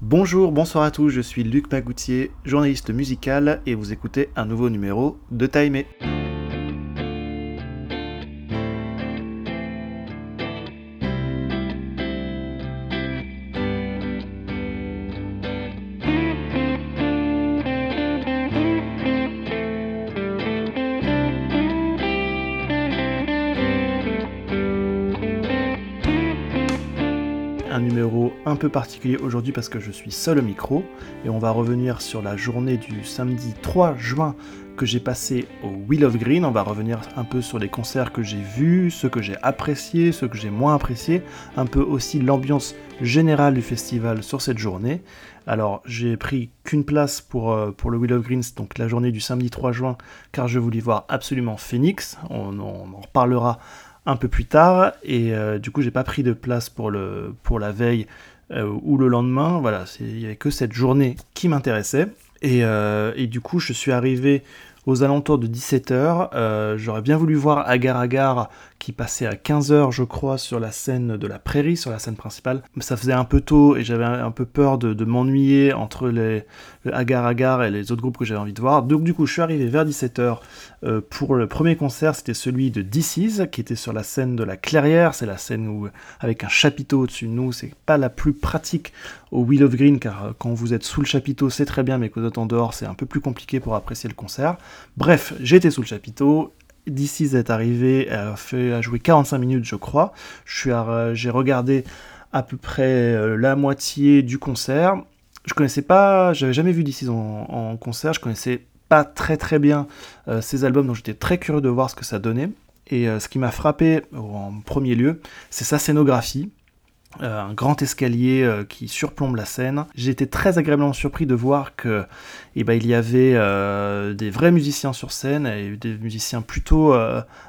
Bonjour, bonsoir à tous, je suis Luc Magoutier, journaliste musical, et vous écoutez un nouveau numéro de Timé. Particulier aujourd'hui parce que je suis seul au micro et on va revenir sur la journée du samedi 3 juin que j'ai passé au Wheel of Green. On va revenir un peu sur les concerts que j'ai vus, ceux que j'ai appréciés, ceux que j'ai moins appréciés, un peu aussi l'ambiance générale du festival sur cette journée. Alors j'ai pris qu'une place pour, euh, pour le Wheel of Greens, donc la journée du samedi 3 juin, car je voulais voir absolument Phoenix. On, en reparlera un peu plus tard et euh, du coup j'ai pas pris de place pour, le, pour la veille ou le lendemain. Voilà, il n'y avait que cette journée qui m'intéressait. Et, euh, et, du coup je suis arrivé aux alentours de 17h. Euh, j'aurais bien voulu voir Agar Agar qui passait à 15h, je crois, sur la scène de la prairie, sur la scène principale. Mais ça faisait un peu tôt et j'avais un peu peur de, m'ennuyer entre les, le Agar Agar et les autres groupes que j'avais envie de voir. Donc, du coup, je suis arrivé vers 17h euh, pour le premier concert. C'était celui de DC's qui était sur la scène de la Clairière. C'est la scène où, avec un chapiteau au-dessus de nous, c'est pas la plus pratique au Wheel of Green car euh, quand vous êtes sous le chapiteau, c'est très bien, mais quand vous êtes en dehors, c'est un peu plus compliqué pour apprécier le concert. Bref, j'étais sous le chapiteau, DC's est arrivé, elle a, fait, a joué 45 minutes, je crois. J'ai regardé à peu près euh, la moitié du concert. Je connaissais pas, j'avais jamais vu DC's en, concert, je connaissais pas très très bien euh, ces albums, donc j'étais très curieux de voir ce que ça donnait. Et euh, ce qui m'a frappé en premier lieu, c'est sa scénographie. Euh, un grand escalier euh, qui surplombe la scène. J'ai été très agréablement surpris de voir que eh ben, il y avait euh, des vrais musiciens sur scène, et des musiciens plutôt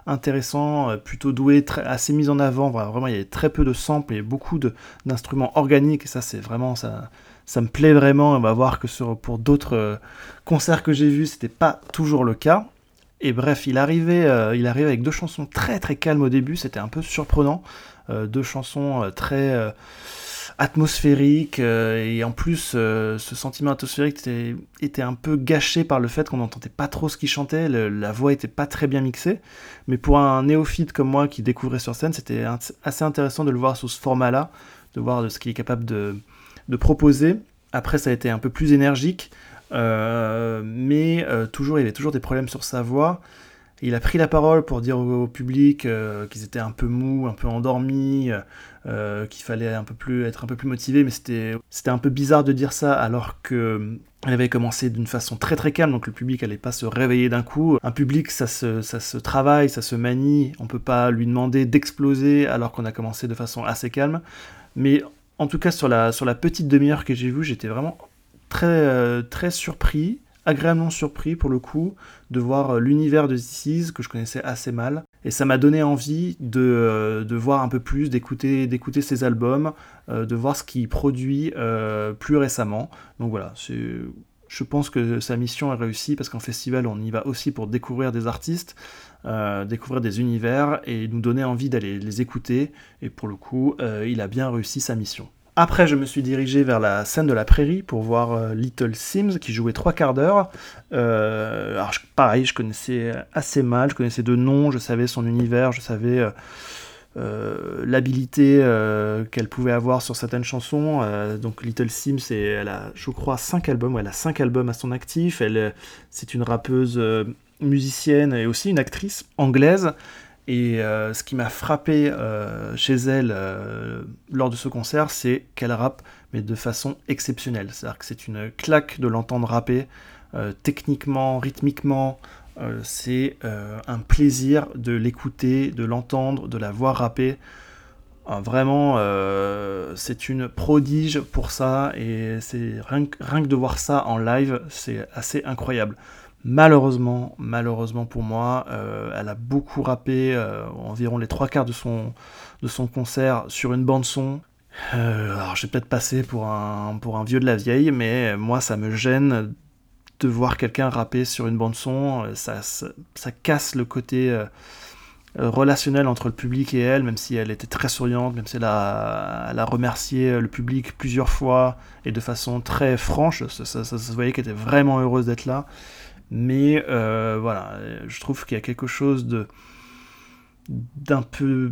intéressants, plutôt doués, assez mis en avant. Vraiment, il y avait très peu de samples et beaucoup d'instruments organiques, ça, c'est vraiment ça. Ça me plaît vraiment, on va voir que pour d'autres concerts que j'ai vus, c'était pas toujours le cas. Et bref, il arrivait, il arrivait avec deux chansons très très calmes au début, c'était un peu surprenant. Euh, deux chansons euh, très euh, atmosphériques et en plus ce sentiment atmosphérique était, un peu gâché par le fait qu'on n'entendait pas trop ce qu'il chantait, la voix était pas très bien mixée, mais pour un néophyte comme moi qui découvrait sur scène, c'était assez intéressant de le voir sous ce format-là, de voir de ce qu'il est capable de, proposer. Après, ça a été un peu plus énergique, mais toujours, il y avait toujours des problèmes sur sa voix. Il a pris la parole pour dire au, public euh, qu'ils étaient un peu mous, un peu endormis, euh, qu'il fallait être un peu plus motivé, mais c'était, un peu bizarre de dire ça alors que elle avait commencé d'une façon très très calme, donc le public n'allait pas se réveiller d'un coup. Un public, ça se, travaille, ça se manie, on peut pas lui demander d'exploser alors qu'on a commencé de façon assez calme. Mais en tout cas, sur la, sur la petite demi-heure que j'ai vue, j'étais vraiment très, euh, très surpris agréablement surpris pour le coup de voir euh, l'univers de This que je connaissais assez mal. Et ça m'a donné envie de, euh, de, voir un peu plus, d'écouter, d'écouter ses albums, euh, de voir ce qu'il produit plus récemment. Donc voilà, je pense que sa mission est réussie parce qu'en festival on y va aussi pour découvrir des artistes, découvrir des univers et nous donner envie d'aller les écouter. Et pour le coup, il a bien réussi sa mission. Après, je me suis dirigé vers la scène de la prairie pour voir euh, Little Sims qui jouait trois quarts d'heure. Euh, pareil, je connaissais assez mal, je connaissais de nom, je savais son univers, je savais euh, l'habilité qu'elle pouvait avoir sur certaines chansons. donc, Little Sims, elle a, je crois, cinq albums. elle a cinq albums à son actif. Elle, c'est une rappeuse musicienne et aussi une actrice anglaise. Et euh, ce qui m'a frappé euh, chez elle euh, lors de ce concert, c'est qu'elle rappe, mais de façon exceptionnelle. C'est-à-dire que c'est une claque de l'entendre rapper, techniquement, rythmiquement. c'est un plaisir de l'écouter, de l'entendre, de la voir rapper. vraiment, c'est une prodige pour ça, et c'est rien que de voir ça en live, c'est assez incroyable. Malheureusement, malheureusement pour moi, euh, elle a beaucoup rappé, euh, environ les trois quarts de son, de son concert sur une bande son. Euh, alors j'ai peut-être passé pour un, pour un vieux de la vieille, mais moi ça me gêne de voir quelqu'un rapper sur une bande son, ça, ça, casse le côté relationnel entre le public et elle, même si elle était très souriante, même si elle a, elle a remercié le public plusieurs fois et de façon très franche. Ça, ça, ça se voyait qu'elle était vraiment heureuse d'être là. Mais voilà, je trouve qu'il y a quelque chose d'un peu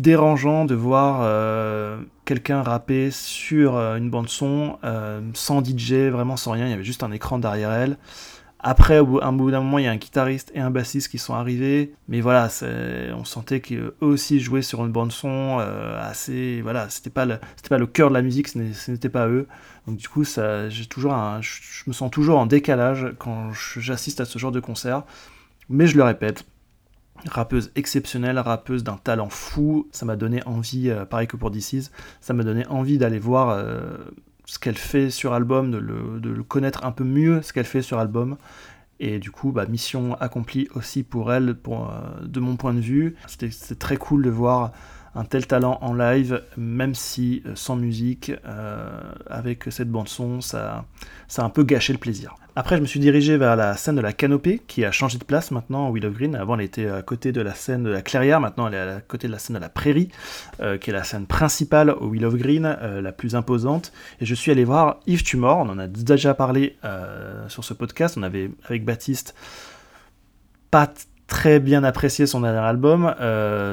dérangeant de voir euh, quelqu'un rapper sur euh, une bande son euh, sans DJ, vraiment sans rien, il y avait juste un écran derrière elle. Après, au bout, d'un moment, il y a un guitariste et un bassiste qui sont arrivés, mais voilà, on sentait qu'eux aussi jouaient sur une bande son assez, voilà, c'était pas le, pas le cœur de la musique, ce n'était pas eux. Donc du coup, ça, toujours, je me sens toujours en décalage quand j'assiste à ce genre de concert. Mais je le répète, rappeuse exceptionnelle, rappeuse d'un talent fou. Ça m'a donné envie, euh, pareil que pour DC's, ça m'a donné envie d'aller voir euh, ce qu'elle fait sur album, de le, connaître un peu mieux ce qu'elle fait sur album. Et du coup, bah, mission accomplie aussi pour elle, pour, euh, de mon point de vue. C'était très cool de voir un tel talent en live, même si sans musique, avec cette bande son, ça, ça a un peu gâché le plaisir. Après, je me suis dirigé vers la scène de la canopée, qui a changé de place maintenant au Willow Green. Avant, elle était à côté de la scène de la clairière, maintenant elle est à côté de la scène de la prairie, euh, qui est la scène principale au Willow Green, euh, la plus imposante. Et je suis allé voir Yves Tumor, on en a déjà parlé euh, sur ce podcast, on avait, avec Baptiste, pas très bien apprécié son dernier album,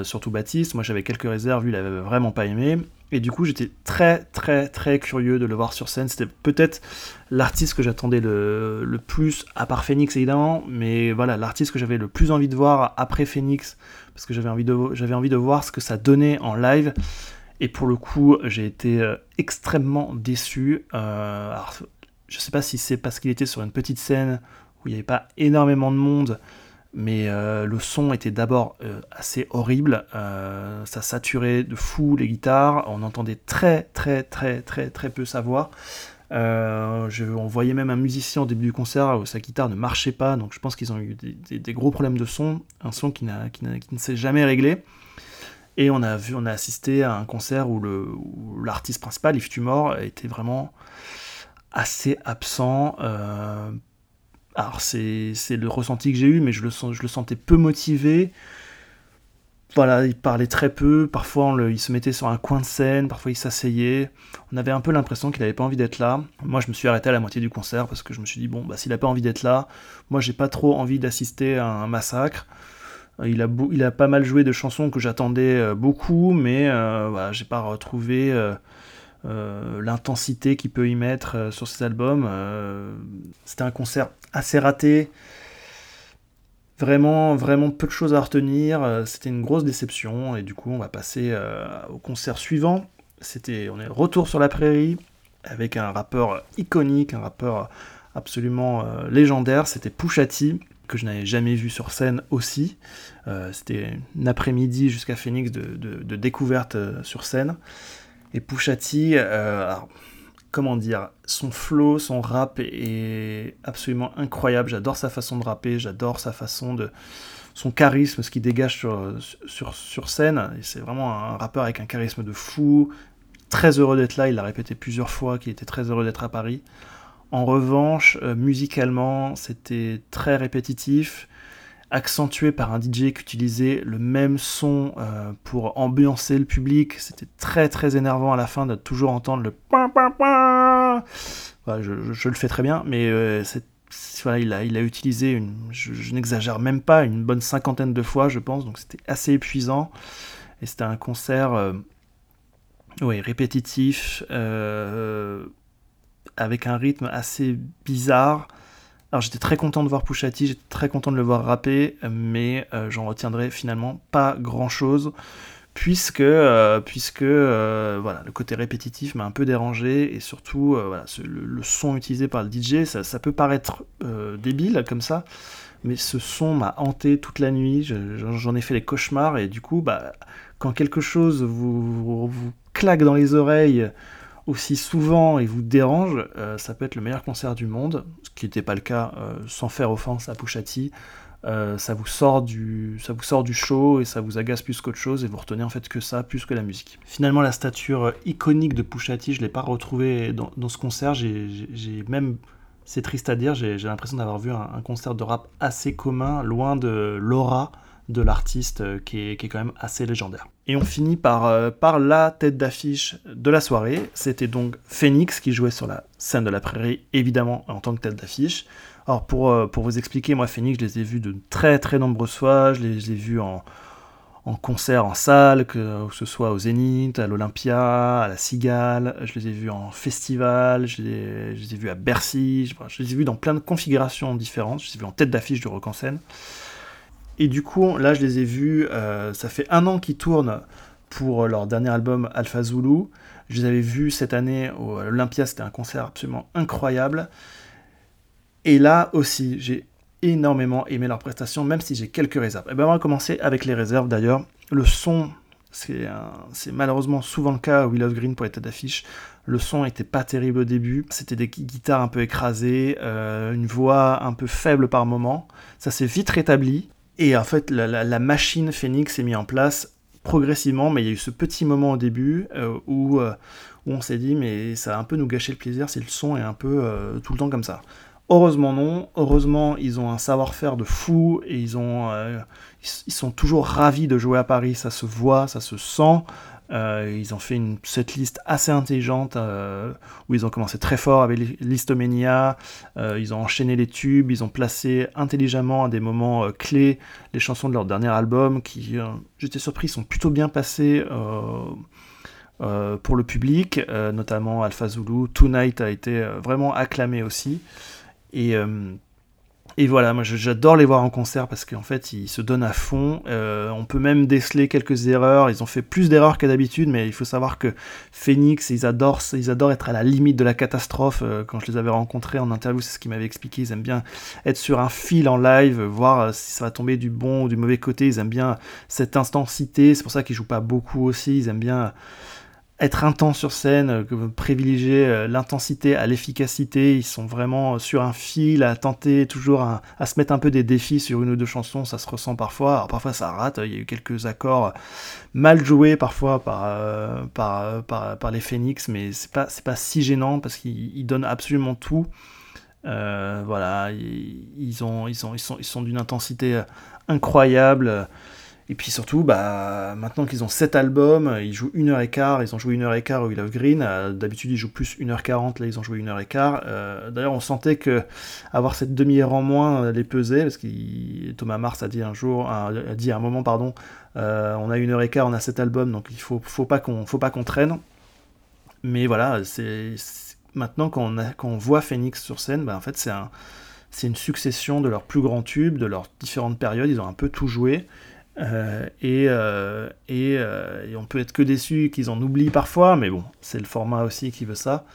surtout Baptiste. Moi j'avais quelques réserves, lui il avait vraiment pas aimé. Et du coup, j'étais très, très, très curieux de le voir sur scène. C'était peut-être l'artiste que j'attendais le, plus, à part Phoenix évidemment, mais voilà, l'artiste que j'avais le plus envie de voir après Phoenix, parce que j'avais envie, de, voir ce que ça donnait en live. Et pour le coup, j'ai été euh, extrêmement déçu. Euh, je sais pas si c'est parce qu'il était sur une petite scène où il n'y avait pas énormément de monde, mais euh, le son était d'abord euh, assez horrible, euh, ça saturait de fou les guitares, on entendait très très très très très peu sa voix. On voyait même un musicien au début du concert où sa guitare ne marchait pas, donc je pense qu'ils ont eu des, gros problèmes de son, un son qui, ne s'est jamais réglé. Et on a vu, on a assisté à un concert où l'artiste principal, Yves Tumor, était vraiment assez absent alors c'est le ressenti que j'ai eu, mais je le, je le sentais peu motivé. Voilà, il parlait très peu, parfois il se mettait sur un coin de scène, parfois il s'asseyait. On avait un peu l'impression qu'il n'avait pas envie d'être là. Moi je me suis arrêté à la moitié du concert parce que je me suis dit, bon, bah, s'il n'a pas envie d'être là, moi j'ai pas trop envie d'assister à un massacre. Il a, il a pas mal joué de chansons que j'attendais euh, beaucoup, mais euh, voilà, j'ai pas retrouvé euh, euh, l'intensité qu'il peut y mettre euh, sur ses albums. Euh, c'était un concert assez raté. Vraiment, vraiment peu de choses à retenir. C'était une grosse déception. Et du coup, on va passer au concert suivant. C'était, on est retour sur la prairie avec un rappeur iconique, un rappeur absolument légendaire. C'était Pouchati que je n'avais jamais vu sur scène aussi. C'était une après-midi jusqu'à Phoenix de découverte sur scène. Et Pushati, euh, comment dire, son flow, son rap est absolument incroyable. J'adore sa façon de rapper, j'adore sa façon de. son charisme, ce qu'il dégage sur, sur, sur scène. C'est vraiment un rappeur avec un charisme de fou. Très heureux d'être là, il l'a répété plusieurs fois qu'il était très heureux d'être à Paris. En revanche, euh, musicalement, c'était très répétitif accentué par un DJ qui utilisait le même son euh, pour ambiancer le public. C'était très très énervant à la fin de toujours entendre le point. je, le fais très bien, mais euh, il, a, il a utilisé, je, n'exagère même pas, une bonne cinquantaine de fois, je pense, donc c'était assez épuisant. Et c'était un concert euh, répétitif, avec un rythme assez bizarre. Alors j'étais très content de voir Pushati, j'étais très content de le voir rapper, mais euh, j'en retiendrai finalement pas grand chose, puisque, euh, puisque euh, voilà, le côté répétitif m'a un peu dérangé, et surtout le, son utilisé par le DJ, ça, peut paraître débile comme ça, mais ce son m'a hanté toute la nuit, j'en ai fait des cauchemars, et du coup, bah, quand quelque chose vous claque dans les oreilles, aussi souvent et vous dérange, euh, ça peut être le meilleur concert du monde, ce qui n'était pas le cas euh, sans faire offense à Pushati. Euh, ça, vous sort du, ça vous sort du show et ça vous agace plus qu'autre chose et vous retenez en fait que ça plus que la musique. Finalement, la stature iconique de Pushati, je ne l'ai pas retrouvée dans, ce concert. J'ai même, c'est triste à dire, j'ai l'impression d'avoir vu un, concert de rap assez commun, loin de l'aura de l'artiste qui est, qui, est, quand même assez légendaire. Et on finit par, par la tête d'affiche de la soirée. C'était donc Phoenix qui jouait sur la scène de la prairie, évidemment en tant que tête d'affiche. Alors pour, pour vous expliquer, moi Phoenix, je les ai vus de très très nombreuses fois. Je les, je ai vus en, en concert en salle, que, ce soit au Zénith, à l'Olympia, à la Cigale, je les ai vus en festival, je les, ai vus à Bercy, je, les ai vus dans plein de configurations différentes, je les ai vus en tête d'affiche du rock en scène. Et du coup, là, je les ai vus, euh, ça fait un an qu'ils tournent pour leur dernier album Alpha Zulu. Je les avais vus cette année au Olympia, c'était un concert absolument incroyable. Et là aussi, j'ai énormément aimé leur prestation, même si j'ai quelques réserves. Et eh ben on va commencer avec les réserves d'ailleurs. Le son, c'est malheureusement souvent le cas à Will of Green pour les têtes d'affiche. Le son était pas terrible au début, c'était des guitares un peu écrasées, euh, une voix un peu faible par moment. Ça s'est vite rétabli. Et en fait, la, machine Phoenix est mise en place progressivement, mais il y a eu ce petit moment au début euh, où, euh, où on s'est dit, mais ça a un peu nous gâché le plaisir si le son est un peu tout le temps comme ça. Heureusement non, heureusement ils ont un savoir-faire de fou et ils, ont, euh, ils sont toujours ravis de jouer à Paris, ça se voit, ça se sent. Euh, ils ont fait une setlist assez intelligente euh, où ils ont commencé très fort avec Listomania, ils ont enchaîné les tubes, ils ont placé intelligemment à des moments clés les chansons de leur dernier album qui, j'étais surpris, sont plutôt bien passées pour le public, notamment Alpha Zulu. Tonight a été vraiment acclamé aussi. Euh, et voilà, moi j'adore les voir en concert parce qu'en fait ils se donnent à fond. Euh, on peut même déceler quelques erreurs. Ils ont fait plus d'erreurs que d'habitude, mais il faut savoir que Phoenix, ils adorent, ils adorent être à la limite de la catastrophe. Euh, quand je les avais rencontrés en interview, c'est ce qu'ils m'avaient expliqué. Ils aiment bien être sur un fil en live, voir si ça va tomber du bon ou du mauvais côté. Ils aiment bien cette intensité. C'est pour ça qu'ils jouent pas beaucoup aussi. Ils aiment bien être intense sur scène, euh, privilégier euh, l'intensité à l'efficacité. Ils sont vraiment sur un fil à tenter toujours à, se mettre un peu des défis sur une ou deux chansons. Ça se ressent parfois. Alors parfois ça rate. Il y a eu quelques accords mal joués parfois par, euh, par, par, les Phoenix, mais c'est pas, pas si gênant parce qu'ils donnent absolument tout. voilà, ils, ont, ils, sont, ils ils sont d'une intensité incroyable. Et puis surtout, bah, maintenant qu'ils ont 7 albums, ils jouent 1h15, ils ont joué 1h15 au Will of Green, euh, d'habitude ils jouent plus 1h40, là ils ont joué 1h15. Euh, d'ailleurs on sentait que avoir cette demi-heure en moins euh, les pesait, parce que Thomas Mars a dit un jour, a, dit à un moment, on a 1h15, on a 7 albums, donc il faut, faut pas qu'on traîne. Mais voilà, maintenant qu'on on voit Phoenix sur scène, bah, en c'est un, une succession de leurs plus grands tubes, de leurs différentes périodes, ils ont un peu tout joué. Euh, et, euh, euh, et, on peut être que déçu qu'ils en oublient parfois, mais bon, c'est le format aussi qui veut ça.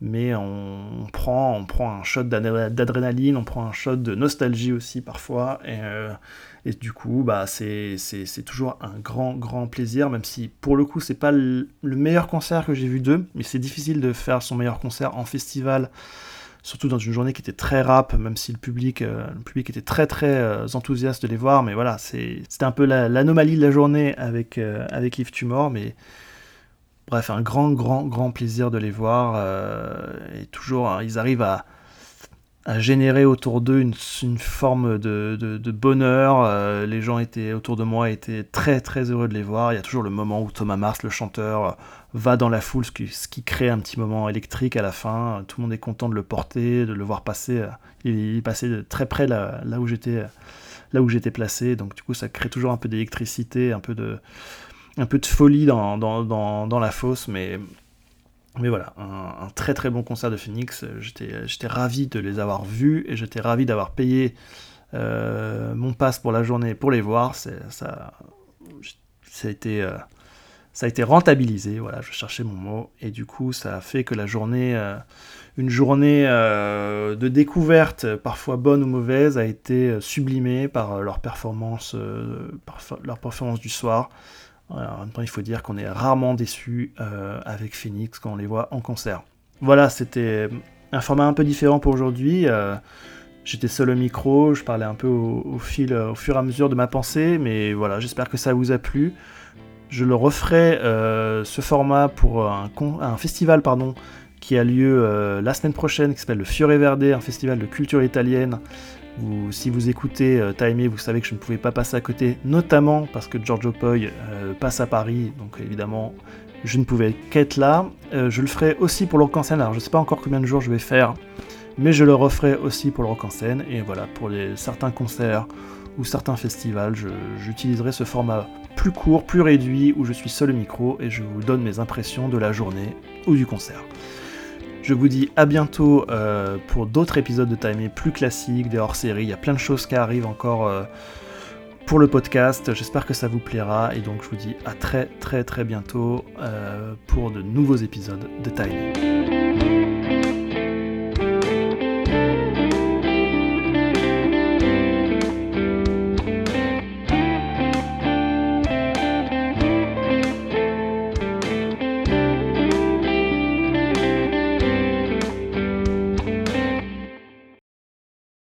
Mais on, prend, on prend un shot d'adrénaline, on prend un shot de nostalgie aussi parfois. Et, du coup, bah, c'est toujours un grand, grand plaisir, même si pour le coup, c'est pas le meilleur concert que j'ai vu d'eux, mais c'est difficile de faire son meilleur concert en festival surtout dans une journée qui était très rap, même si le public, euh, le public était très très euh, enthousiaste de les voir. Mais voilà, c'était un peu l'anomalie de la journée avec, euh, avec Yves Tumor. Mais bref, un grand, grand, grand plaisir de les voir. et toujours, hein, ils arrivent à, générer autour d'eux une, forme de, de, bonheur. les gens autour de moi étaient très très heureux de les voir. Il y a toujours le moment où Thomas Mars, le chanteur, va dans la foule, ce qui, crée un petit moment électrique à la fin. Tout le monde est content de le porter, de le voir passer. Il est passé très près là, où j'étais là où j'étais placé. Donc du coup, ça crée toujours un peu d'électricité, un peu de un peu de folie dans, dans, dans, dans la fosse, mais mais voilà, un, très très bon concert de Phoenix. J'étais ravi de les avoir vus et j'étais ravi d'avoir payé euh, mon passe pour la journée pour les voir. Ça, ça a été euh, ça a été rentabilisé, voilà, je cherchais mon mot, et du coup ça a fait que la journée, euh, une journée euh, de découverte, parfois bonne ou mauvaise, a été euh, sublimée par leur performance, leur performance du soir. en même temps, il faut dire qu'on est rarement déçu avec Phoenix quand on les voit en concert. Voilà, c'était un format un peu différent pour aujourd'hui. J'étais seul au micro, je parlais un peu au, fil, au fur et à mesure de ma pensée, mais voilà, j'espère que ça vous a plu. Je le referai euh, ce format pour un, festival pardon, qui a lieu euh, la semaine prochaine, qui s'appelle le Fiore Verde, un festival de culture italienne. Si vous écoutez euh, vous savez que je ne pouvais pas passer à côté, notamment parce que Giorgio Poi euh, passe à Paris, donc évidemment je ne pouvais qu'être là. Je le ferai aussi pour le rock en scène, alors je ne sais pas encore combien de jours je vais faire, mais je le referai aussi pour le rock en scène, et voilà, pour certains concerts ou certains festivals, j'utiliserai ce format plus court, plus réduit, où je suis seul au micro et je vous donne mes impressions de la journée ou du concert. Je vous dis à bientôt euh, pour d'autres épisodes de Timey plus classiques, des hors-séries. Il y a plein de choses qui arrivent encore euh, pour le podcast. J'espère que ça vous plaira. Et donc je vous dis à très très très bientôt euh, pour de nouveaux épisodes de Timey.